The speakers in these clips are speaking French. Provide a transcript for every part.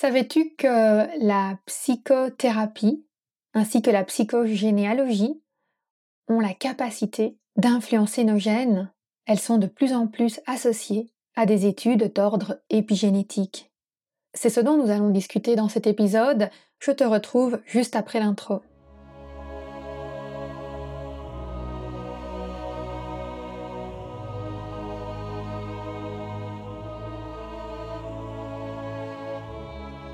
Savais-tu que la psychothérapie ainsi que la psychogénéalogie ont la capacité d'influencer nos gènes? Elles sont de plus en plus associées à des études d'ordre épigénétique. C'est ce dont nous allons discuter dans cet épisode. Je te retrouve juste après l'intro.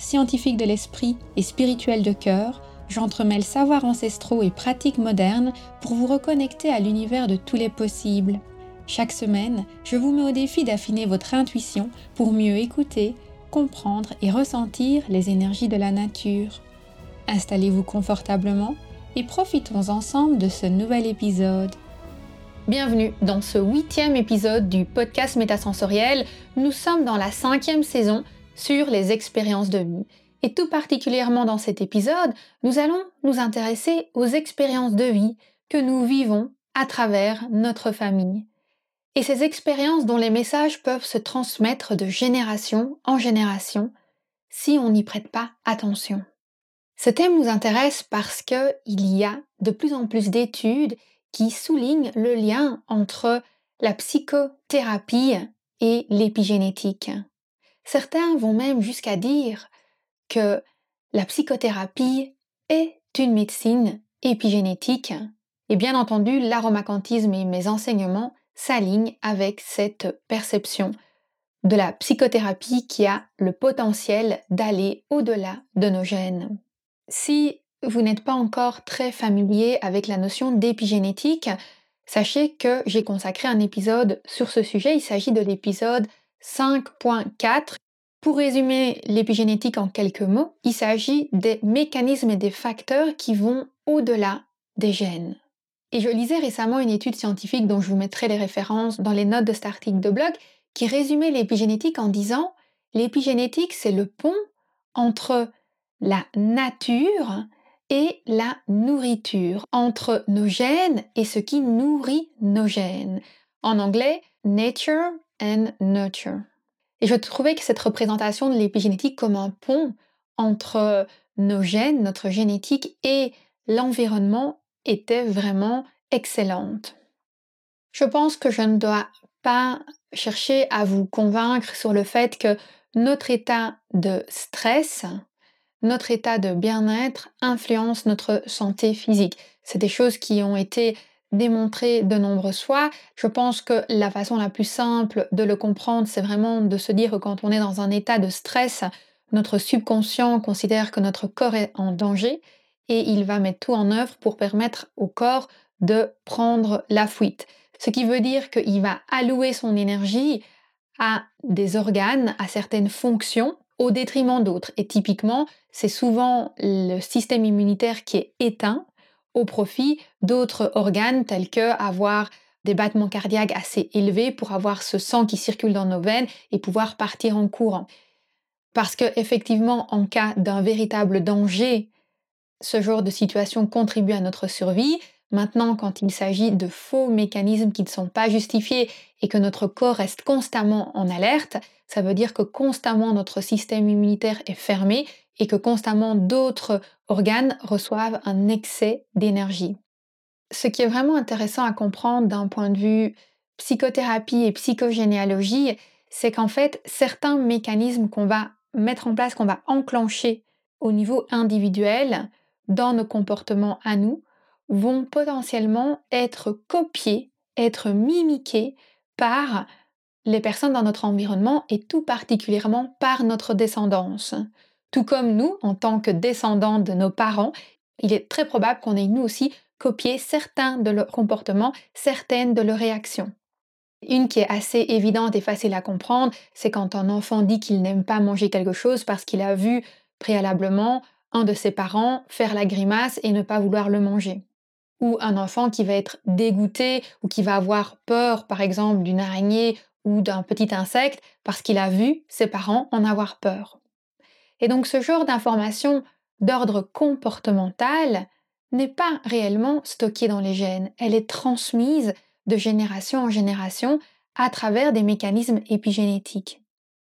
scientifique de l'esprit et spirituel de cœur, j'entremêle savoirs ancestraux et pratiques modernes pour vous reconnecter à l'univers de tous les possibles. Chaque semaine, je vous mets au défi d'affiner votre intuition pour mieux écouter, comprendre et ressentir les énergies de la nature. Installez-vous confortablement et profitons ensemble de ce nouvel épisode. Bienvenue dans ce huitième épisode du podcast Métasensoriel. Nous sommes dans la cinquième saison sur les expériences de vie. Et tout particulièrement dans cet épisode, nous allons nous intéresser aux expériences de vie que nous vivons à travers notre famille. Et ces expériences dont les messages peuvent se transmettre de génération en génération si on n'y prête pas attention. Ce thème nous intéresse parce qu'il y a de plus en plus d'études qui soulignent le lien entre la psychothérapie et l'épigénétique. Certains vont même jusqu'à dire que la psychothérapie est une médecine épigénétique. Et bien entendu, l'aromacantisme et mes enseignements s'alignent avec cette perception de la psychothérapie qui a le potentiel d'aller au-delà de nos gènes. Si vous n'êtes pas encore très familier avec la notion d'épigénétique, sachez que j'ai consacré un épisode sur ce sujet. Il s'agit de l'épisode 5.4. Pour résumer l'épigénétique en quelques mots, il s'agit des mécanismes et des facteurs qui vont au-delà des gènes. Et je lisais récemment une étude scientifique dont je vous mettrai les références dans les notes de cet article de blog qui résumait l'épigénétique en disant l'épigénétique c'est le pont entre la nature et la nourriture, entre nos gènes et ce qui nourrit nos gènes. En anglais, nature nurture. Et je trouvais que cette représentation de l'épigénétique comme un pont entre nos gènes, notre génétique et l'environnement était vraiment excellente. Je pense que je ne dois pas chercher à vous convaincre sur le fait que notre état de stress, notre état de bien-être influence notre santé physique. C'est des choses qui ont été démontrer de nombreuses fois. Je pense que la façon la plus simple de le comprendre, c'est vraiment de se dire que quand on est dans un état de stress, notre subconscient considère que notre corps est en danger et il va mettre tout en œuvre pour permettre au corps de prendre la fuite. Ce qui veut dire qu'il va allouer son énergie à des organes, à certaines fonctions, au détriment d'autres. Et typiquement, c'est souvent le système immunitaire qui est éteint au profit d'autres organes tels que avoir des battements cardiaques assez élevés pour avoir ce sang qui circule dans nos veines et pouvoir partir en courant. Parce que effectivement, en cas d'un véritable danger, ce genre de situation contribue à notre survie. Maintenant, quand il s'agit de faux mécanismes qui ne sont pas justifiés et que notre corps reste constamment en alerte, ça veut dire que constamment notre système immunitaire est fermé et que constamment d'autres organes reçoivent un excès d'énergie. Ce qui est vraiment intéressant à comprendre d'un point de vue psychothérapie et psychogénéalogie, c'est qu'en fait, certains mécanismes qu'on va mettre en place, qu'on va enclencher au niveau individuel dans nos comportements à nous, vont potentiellement être copiés, être mimiqués par les personnes dans notre environnement et tout particulièrement par notre descendance. Tout comme nous, en tant que descendants de nos parents, il est très probable qu'on ait nous aussi copié certains de leurs comportements, certaines de leurs réactions. Une qui est assez évidente et facile à comprendre, c'est quand un enfant dit qu'il n'aime pas manger quelque chose parce qu'il a vu préalablement un de ses parents faire la grimace et ne pas vouloir le manger. Ou un enfant qui va être dégoûté ou qui va avoir peur, par exemple, d'une araignée ou d'un petit insecte parce qu'il a vu ses parents en avoir peur. Et donc ce genre d'information d'ordre comportemental n'est pas réellement stockée dans les gènes, elle est transmise de génération en génération à travers des mécanismes épigénétiques.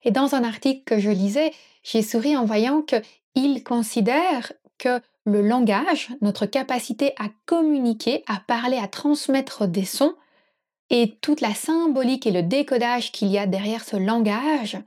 Et dans un article que je lisais, j'ai souri en voyant qu'il considère que le langage, notre capacité à communiquer, à parler, à transmettre des sons, et toute la symbolique et le décodage qu'il y a derrière ce langage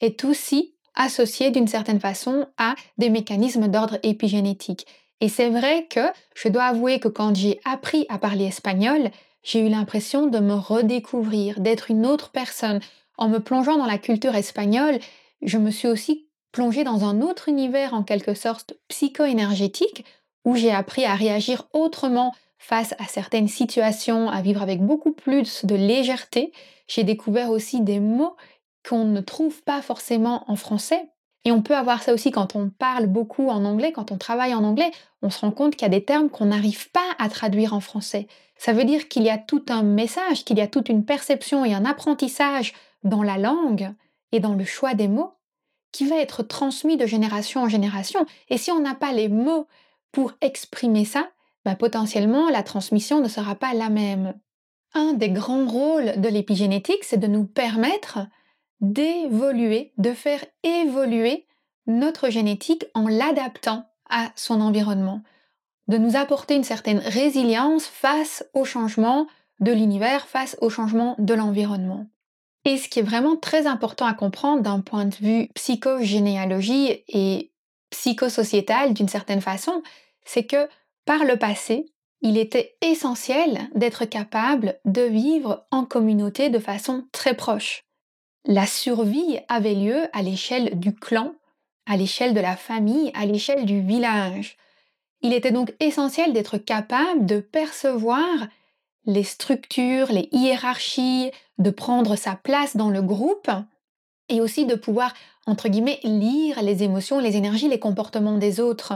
est aussi associé d'une certaine façon à des mécanismes d'ordre épigénétique. Et c'est vrai que je dois avouer que quand j'ai appris à parler espagnol, j'ai eu l'impression de me redécouvrir, d'être une autre personne. En me plongeant dans la culture espagnole, je me suis aussi plongée dans un autre univers en quelque sorte psycho-énergétique où j'ai appris à réagir autrement face à certaines situations, à vivre avec beaucoup plus de légèreté. J'ai découvert aussi des mots qu'on ne trouve pas forcément en français. Et on peut avoir ça aussi quand on parle beaucoup en anglais, quand on travaille en anglais, on se rend compte qu'il y a des termes qu'on n'arrive pas à traduire en français. Ça veut dire qu'il y a tout un message, qu'il y a toute une perception et un apprentissage dans la langue et dans le choix des mots qui va être transmis de génération en génération. Et si on n'a pas les mots pour exprimer ça, bah, potentiellement la transmission ne sera pas la même. Un des grands rôles de l'épigénétique, c'est de nous permettre d'évoluer, de faire évoluer notre génétique en l'adaptant à son environnement, de nous apporter une certaine résilience face au changement de l'univers, face au changement de l'environnement. Et ce qui est vraiment très important à comprendre d'un point de vue psychogénéalogie et psychosociétal d'une certaine façon, c'est que par le passé, il était essentiel d'être capable de vivre en communauté de façon très proche. La survie avait lieu à l'échelle du clan, à l'échelle de la famille, à l'échelle du village. Il était donc essentiel d'être capable de percevoir les structures, les hiérarchies, de prendre sa place dans le groupe et aussi de pouvoir, entre guillemets, lire les émotions, les énergies, les comportements des autres.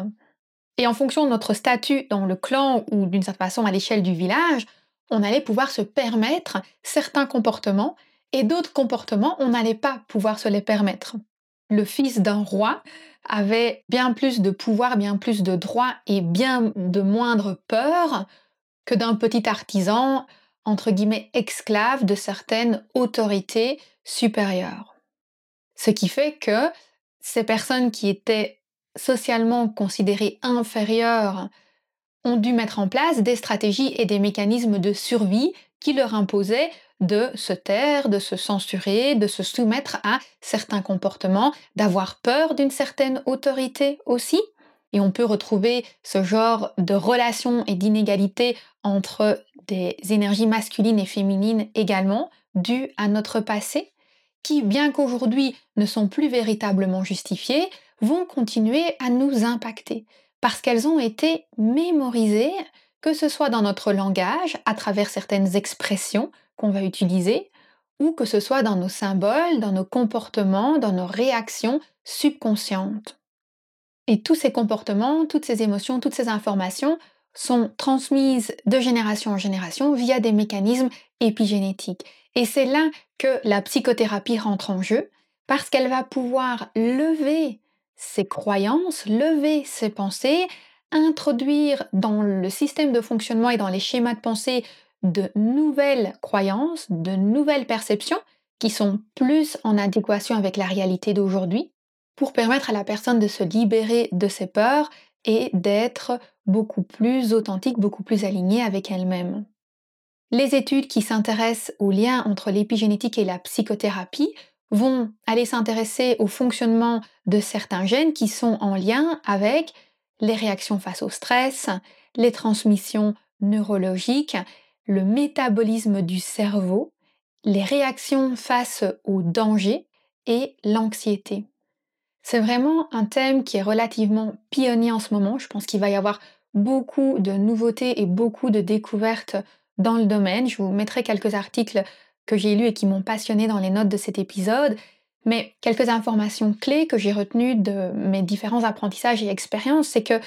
Et en fonction de notre statut dans le clan ou d'une certaine façon à l'échelle du village, on allait pouvoir se permettre certains comportements et d'autres comportements, on n'allait pas pouvoir se les permettre. Le fils d'un roi avait bien plus de pouvoir, bien plus de droits et bien de moindre peur que d'un petit artisan, entre guillemets, esclave de certaines autorités supérieures. Ce qui fait que ces personnes qui étaient socialement considérés inférieurs ont dû mettre en place des stratégies et des mécanismes de survie qui leur imposaient de se taire, de se censurer, de se soumettre à certains comportements, d'avoir peur d'une certaine autorité aussi. Et on peut retrouver ce genre de relations et d'inégalités entre des énergies masculines et féminines également, dues à notre passé, qui, bien qu'aujourd'hui ne sont plus véritablement justifiées, vont continuer à nous impacter parce qu'elles ont été mémorisées, que ce soit dans notre langage, à travers certaines expressions qu'on va utiliser, ou que ce soit dans nos symboles, dans nos comportements, dans nos réactions subconscientes. Et tous ces comportements, toutes ces émotions, toutes ces informations sont transmises de génération en génération via des mécanismes épigénétiques. Et c'est là que la psychothérapie rentre en jeu, parce qu'elle va pouvoir lever ses croyances, lever ses pensées, introduire dans le système de fonctionnement et dans les schémas de pensée de nouvelles croyances, de nouvelles perceptions qui sont plus en adéquation avec la réalité d'aujourd'hui pour permettre à la personne de se libérer de ses peurs et d'être beaucoup plus authentique, beaucoup plus alignée avec elle-même. Les études qui s'intéressent au lien entre l'épigénétique et la psychothérapie vont aller s'intéresser au fonctionnement de certains gènes qui sont en lien avec les réactions face au stress, les transmissions neurologiques, le métabolisme du cerveau, les réactions face au danger et l'anxiété. C'est vraiment un thème qui est relativement pionnier en ce moment. Je pense qu'il va y avoir beaucoup de nouveautés et beaucoup de découvertes dans le domaine. Je vous mettrai quelques articles que j'ai lus et qui m'ont passionné dans les notes de cet épisode. Mais quelques informations clés que j'ai retenues de mes différents apprentissages et expériences, c'est que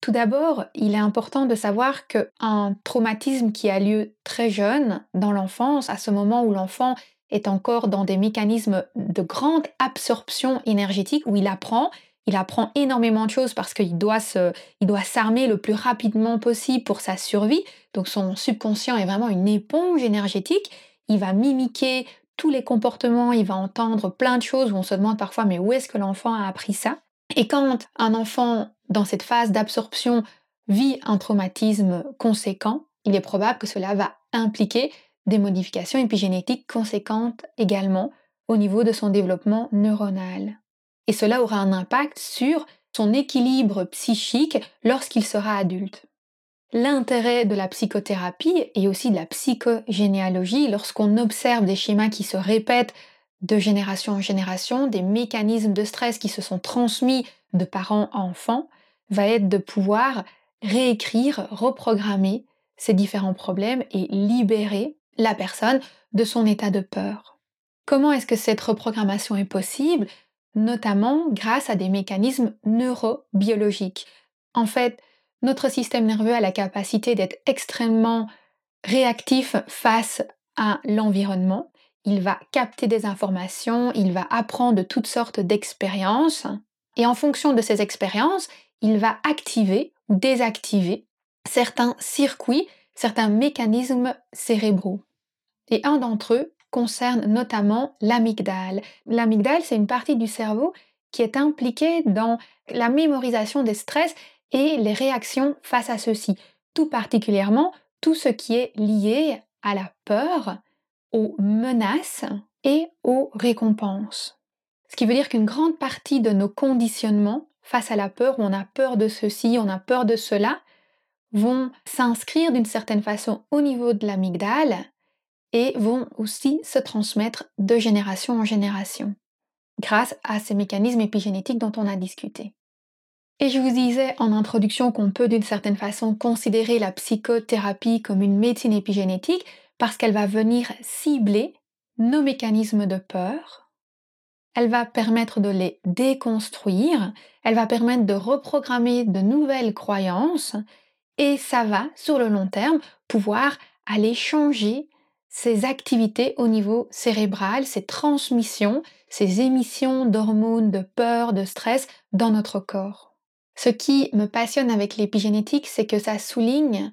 tout d'abord, il est important de savoir qu'un traumatisme qui a lieu très jeune, dans l'enfance, à ce moment où l'enfant est encore dans des mécanismes de grande absorption énergétique, où il apprend, il apprend énormément de choses parce qu'il doit s'armer le plus rapidement possible pour sa survie. Donc son subconscient est vraiment une éponge énergétique. Il va mimiquer tous les comportements, il va entendre plein de choses où on se demande parfois mais où est-ce que l'enfant a appris ça? Et quand un enfant dans cette phase d'absorption vit un traumatisme conséquent, il est probable que cela va impliquer des modifications épigénétiques conséquentes également au niveau de son développement neuronal. Et cela aura un impact sur son équilibre psychique lorsqu'il sera adulte. L'intérêt de la psychothérapie et aussi de la psychogénéalogie, lorsqu'on observe des schémas qui se répètent de génération en génération, des mécanismes de stress qui se sont transmis de parents à enfants, va être de pouvoir réécrire, reprogrammer ces différents problèmes et libérer la personne de son état de peur. Comment est-ce que cette reprogrammation est possible? Notamment grâce à des mécanismes neurobiologiques. En fait, notre système nerveux a la capacité d'être extrêmement réactif face à l'environnement. Il va capter des informations, il va apprendre toutes sortes d'expériences, et en fonction de ces expériences, il va activer ou désactiver certains circuits, certains mécanismes cérébraux. Et un d'entre eux concerne notamment l'amygdale. L'amygdale, c'est une partie du cerveau qui est impliquée dans la mémorisation des stress et les réactions face à ceux-ci, tout particulièrement tout ce qui est lié à la peur, aux menaces et aux récompenses. Ce qui veut dire qu'une grande partie de nos conditionnements face à la peur, on a peur de ceci, on a peur de cela, vont s'inscrire d'une certaine façon au niveau de l'amygdale et vont aussi se transmettre de génération en génération grâce à ces mécanismes épigénétiques dont on a discuté. Et je vous disais en introduction qu'on peut d'une certaine façon considérer la psychothérapie comme une médecine épigénétique parce qu'elle va venir cibler nos mécanismes de peur, elle va permettre de les déconstruire, elle va permettre de reprogrammer de nouvelles croyances. Et ça va, sur le long terme, pouvoir aller changer ces activités au niveau cérébral, ces transmissions, ces émissions d'hormones de peur, de stress dans notre corps. Ce qui me passionne avec l'épigénétique, c'est que ça souligne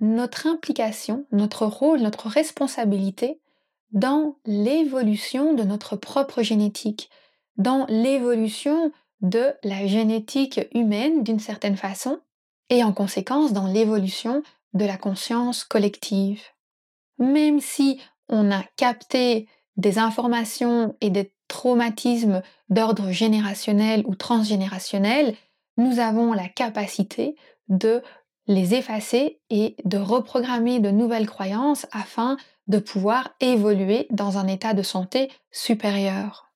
notre implication, notre rôle, notre responsabilité dans l'évolution de notre propre génétique, dans l'évolution de la génétique humaine d'une certaine façon, et en conséquence dans l'évolution de la conscience collective. Même si on a capté des informations et des traumatismes d'ordre générationnel ou transgénérationnel, nous avons la capacité de les effacer et de reprogrammer de nouvelles croyances afin de pouvoir évoluer dans un état de santé supérieur.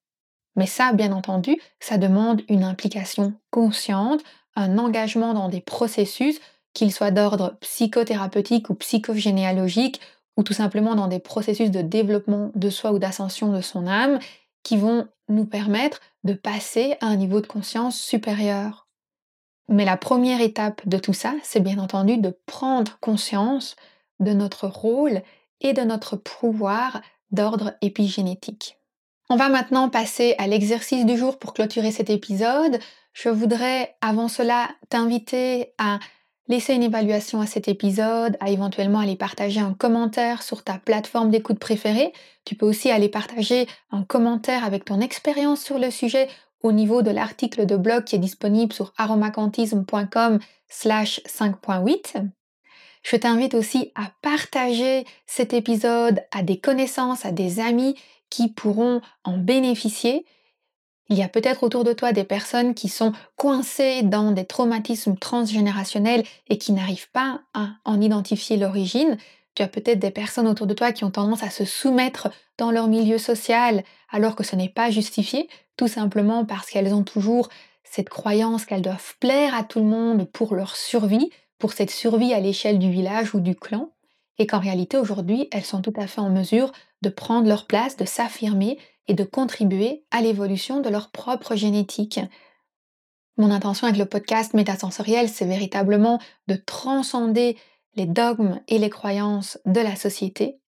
Mais ça, bien entendu, ça demande une implication consciente, un engagement dans des processus, qu'ils soient d'ordre psychothérapeutique ou psychogénéalogique, ou tout simplement dans des processus de développement de soi ou d'ascension de son âme, qui vont nous permettre de passer à un niveau de conscience supérieur. Mais la première étape de tout ça, c'est bien entendu de prendre conscience de notre rôle et de notre pouvoir d'ordre épigénétique. On va maintenant passer à l'exercice du jour pour clôturer cet épisode. Je voudrais avant cela t'inviter à laisser une évaluation à cet épisode, à éventuellement aller partager un commentaire sur ta plateforme d'écoute préférée. Tu peux aussi aller partager un commentaire avec ton expérience sur le sujet au niveau de l'article de blog qui est disponible sur aromacantisme.com slash 5.8. Je t'invite aussi à partager cet épisode à des connaissances, à des amis qui pourront en bénéficier. Il y a peut-être autour de toi des personnes qui sont coincées dans des traumatismes transgénérationnels et qui n'arrivent pas à en identifier l'origine. Tu as peut-être des personnes autour de toi qui ont tendance à se soumettre dans leur milieu social alors que ce n'est pas justifié, tout simplement parce qu'elles ont toujours cette croyance qu'elles doivent plaire à tout le monde pour leur survie, pour cette survie à l'échelle du village ou du clan, et qu'en réalité aujourd'hui elles sont tout à fait en mesure de prendre leur place, de s'affirmer et de contribuer à l'évolution de leur propre génétique. Mon intention avec le podcast métasensoriel, c'est véritablement de transcender les dogmes et les croyances de la société,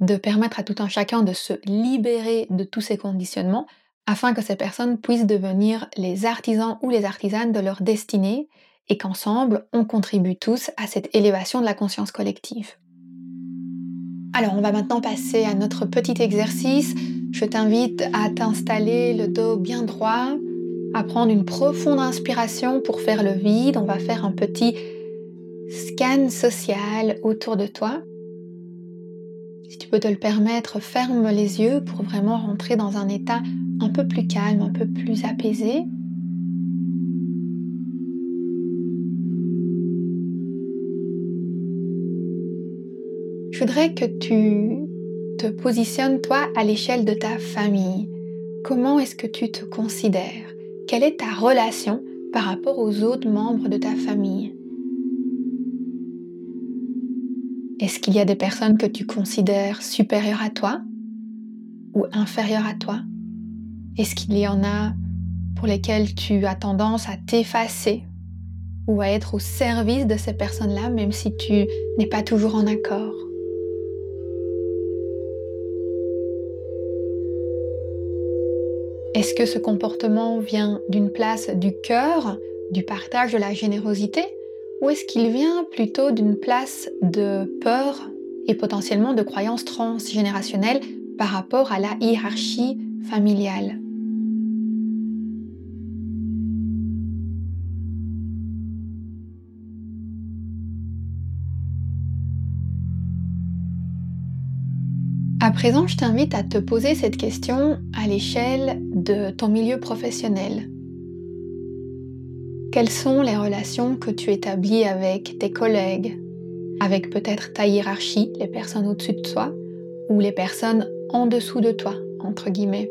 de permettre à tout un chacun de se libérer de tous ces conditionnements afin que ces personnes puissent devenir les artisans ou les artisanes de leur destinée et qu'ensemble, on contribue tous à cette élévation de la conscience collective. Alors, on va maintenant passer à notre petit exercice. Je t'invite à t'installer le dos bien droit, à prendre une profonde inspiration pour faire le vide. On va faire un petit scan social autour de toi. Si tu peux te le permettre, ferme les yeux pour vraiment rentrer dans un état un peu plus calme, un peu plus apaisé. Je voudrais que tu te positionnes toi à l'échelle de ta famille. Comment est-ce que tu te considères? Quelle est ta relation par rapport aux autres membres de ta famille? Est-ce qu'il y a des personnes que tu considères supérieures à toi ou inférieures à toi? Est-ce qu'il y en a pour lesquelles tu as tendance à t'effacer ou à être au service de ces personnes-là même si tu n'es pas toujours en accord? Est-ce que ce comportement vient d'une place du cœur, du partage de la générosité? Ou est-ce qu'il vient plutôt d'une place de peur et potentiellement de croyances transgénérationnelles par rapport à la hiérarchie familiale? À présent, je t'invite à te poser cette question à l'échelle de ton milieu professionnel. Quelles sont les relations que tu établis avec tes collègues, avec peut-être ta hiérarchie, les personnes au-dessus de toi, ou les personnes en dessous de toi, entre guillemets?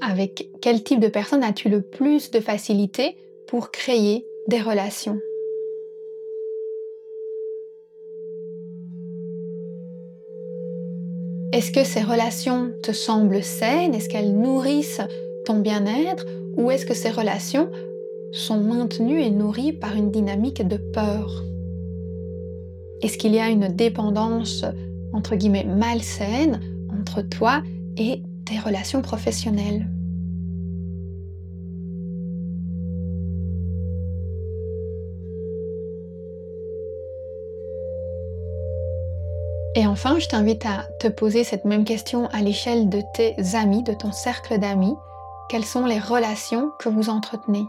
Avec quel type de personnes as-tu le plus de facilité pour créer des relations? Est-ce que ces relations te semblent saines? Est-ce qu'elles nourrissent ton bien-être ou est-ce que ces relations sont maintenues et nourries par une dynamique de peur? Est-ce qu'il y a une dépendance, entre guillemets, malsaine entre toi et tes relations professionnelles? Et enfin, je t'invite à te poser cette même question à l'échelle de tes amis, de ton cercle d'amis. Quelles sont les relations que vous entretenez?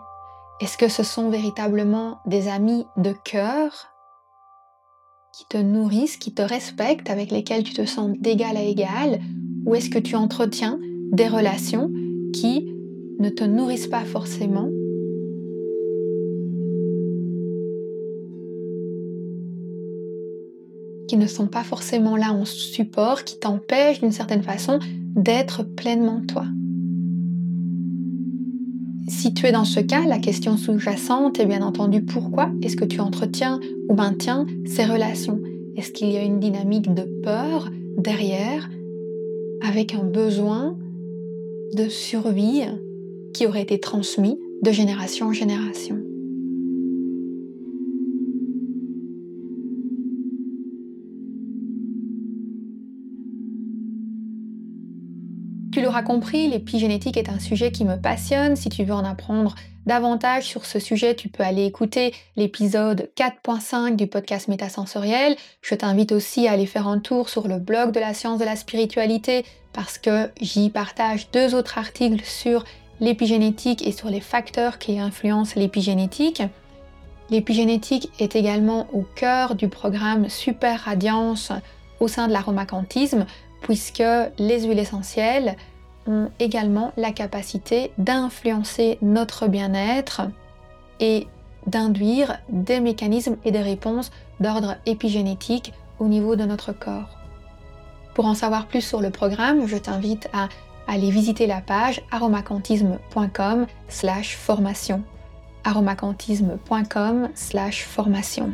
Est-ce que ce sont véritablement des amis de cœur qui te nourrissent, qui te respectent, avec lesquels tu te sens d'égal à égal? Ou est-ce que tu entretiens des relations qui ne te nourrissent pas forcément? Qui ne sont pas forcément là en support, qui t'empêchent d'une certaine façon d'être pleinement toi. Si tu es dans ce cas, la question sous-jacente est bien entendu pourquoi est-ce que tu entretiens ou maintiens ces relations? Est-ce qu'il y a une dynamique de peur derrière avec un besoin de survie qui aurait été transmis de génération en génération? Compris, l'épigénétique est un sujet qui me passionne. Si tu veux en apprendre davantage sur ce sujet, tu peux aller écouter l'épisode 4.5 du podcast Métasensoriel. Je t'invite aussi à aller faire un tour sur le blog de la science de la spiritualité parce que j'y partage deux autres articles sur l'épigénétique et sur les facteurs qui influencent l'épigénétique. L'épigénétique est également au cœur du programme Super Radiance au sein de l'aromacantisme puisque les huiles essentielles ont également la capacité d'influencer notre bien-être et d'induire des mécanismes et des réponses d'ordre épigénétique au niveau de notre corps. Pour en savoir plus sur le programme, je t'invite à aller visiter la page aromacantisme.com slash formation. aromacantisme.com slash formation.